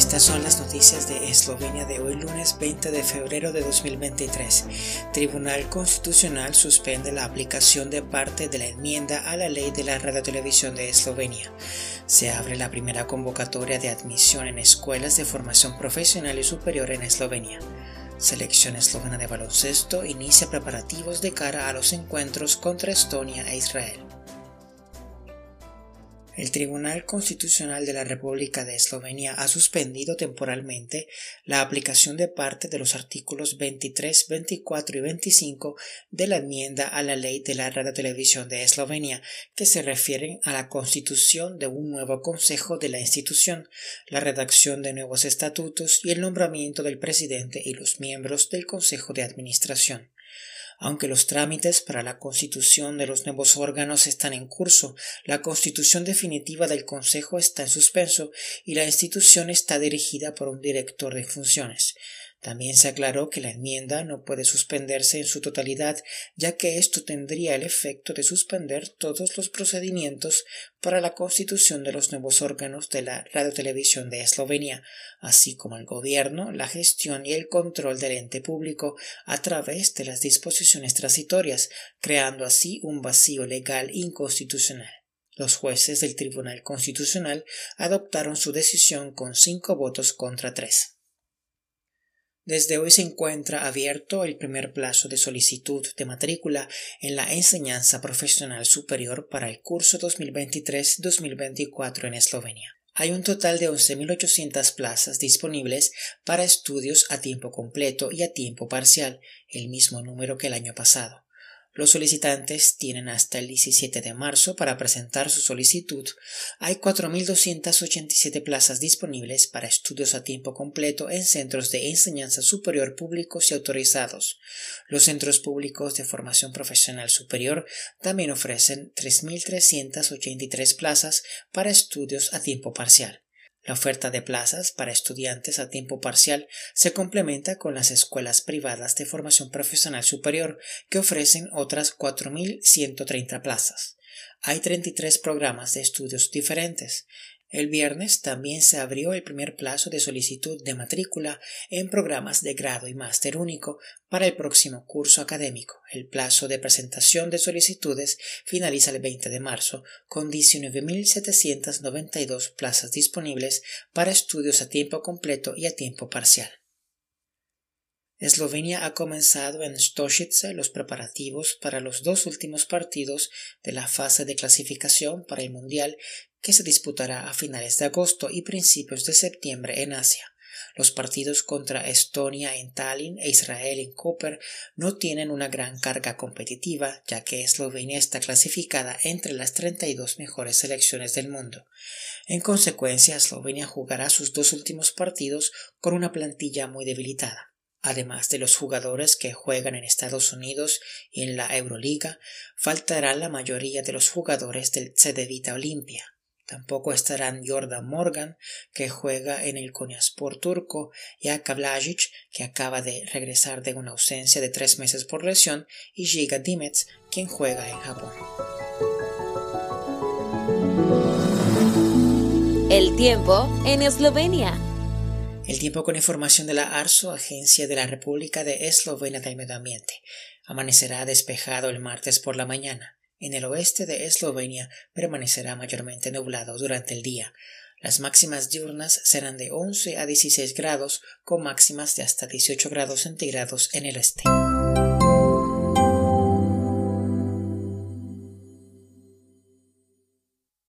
Estas son las noticias de Eslovenia de hoy lunes 20 de febrero de 2023. Tribunal Constitucional suspende la aplicación de parte de la enmienda a la ley de la radiotelevisión de Eslovenia. Se abre la primera convocatoria de admisión en escuelas de formación profesional y superior en Eslovenia. Selección eslovena de baloncesto inicia preparativos de cara a los encuentros contra Estonia e Israel. El Tribunal Constitucional de la República de Eslovenia ha suspendido temporalmente la aplicación de parte de los artículos 23, 24 y 25 de la enmienda a la ley de la radiotelevisión de Eslovenia, que se refieren a la constitución de un nuevo consejo de la institución, la redacción de nuevos estatutos y el nombramiento del presidente y los miembros del Consejo de Administración. Aunque los trámites para la constitución de los nuevos órganos están en curso, la constitución definitiva del Consejo está en suspenso y la institución está dirigida por un director de funciones. También se aclaró que la enmienda no puede suspenderse en su totalidad, ya que esto tendría el efecto de suspender todos los procedimientos para la constitución de los nuevos órganos de la radiotelevisión de Eslovenia, así como el gobierno, la gestión y el control del ente público a través de las disposiciones transitorias, creando así un vacío legal inconstitucional. Los jueces del Tribunal Constitucional adoptaron su decisión con cinco votos contra tres. Desde hoy se encuentra abierto el primer plazo de solicitud de matrícula en la enseñanza profesional superior para el curso 2023-2024 en Eslovenia. Hay un total de 11.800 plazas disponibles para estudios a tiempo completo y a tiempo parcial, el mismo número que el año pasado. Los solicitantes tienen hasta el 17 de marzo para presentar su solicitud. Hay 4.287 plazas disponibles para estudios a tiempo completo en centros de enseñanza superior públicos y autorizados. Los centros públicos de formación profesional superior también ofrecen 3.383 plazas para estudios a tiempo parcial. La oferta de plazas para estudiantes a tiempo parcial se complementa con las escuelas privadas de formación profesional superior que ofrecen otras 4.130 plazas. Hay 33 programas de estudios diferentes. El viernes también se abrió el primer plazo de solicitud de matrícula en programas de grado y máster único para el próximo curso académico. El plazo de presentación de solicitudes finaliza el 20 de marzo, con 19.792 plazas disponibles para estudios a tiempo completo y a tiempo parcial. Eslovenia ha comenzado en Stošice los preparativos para los dos últimos partidos de la fase de clasificación para el Mundial que se disputará a finales de agosto y principios de septiembre en Asia. Los partidos contra Estonia en Tallinn e Israel en Koper no tienen una gran carga competitiva, ya que Eslovenia está clasificada entre las 32 mejores selecciones del mundo. En consecuencia, Eslovenia jugará sus dos últimos partidos con una plantilla muy debilitada. Además de los jugadores que juegan en Estados Unidos y en la Euroliga, faltará la mayoría de los jugadores del Cedevita Olimpia. Tampoco estarán Jordan Morgan, que juega en el Konyaspor turco, y Blažic, que acaba de regresar de una ausencia de tres meses por lesión, y Giga Dimets, quien juega en Japón. El tiempo en Eslovenia. El tiempo con información de la ARSO, Agencia de la República de Eslovenia del Medio Ambiente. Amanecerá despejado el martes por la mañana. En el oeste de Eslovenia permanecerá mayormente nublado durante el día. Las máximas diurnas serán de 11 a 16 grados, con máximas de hasta 18 grados centígrados en el este.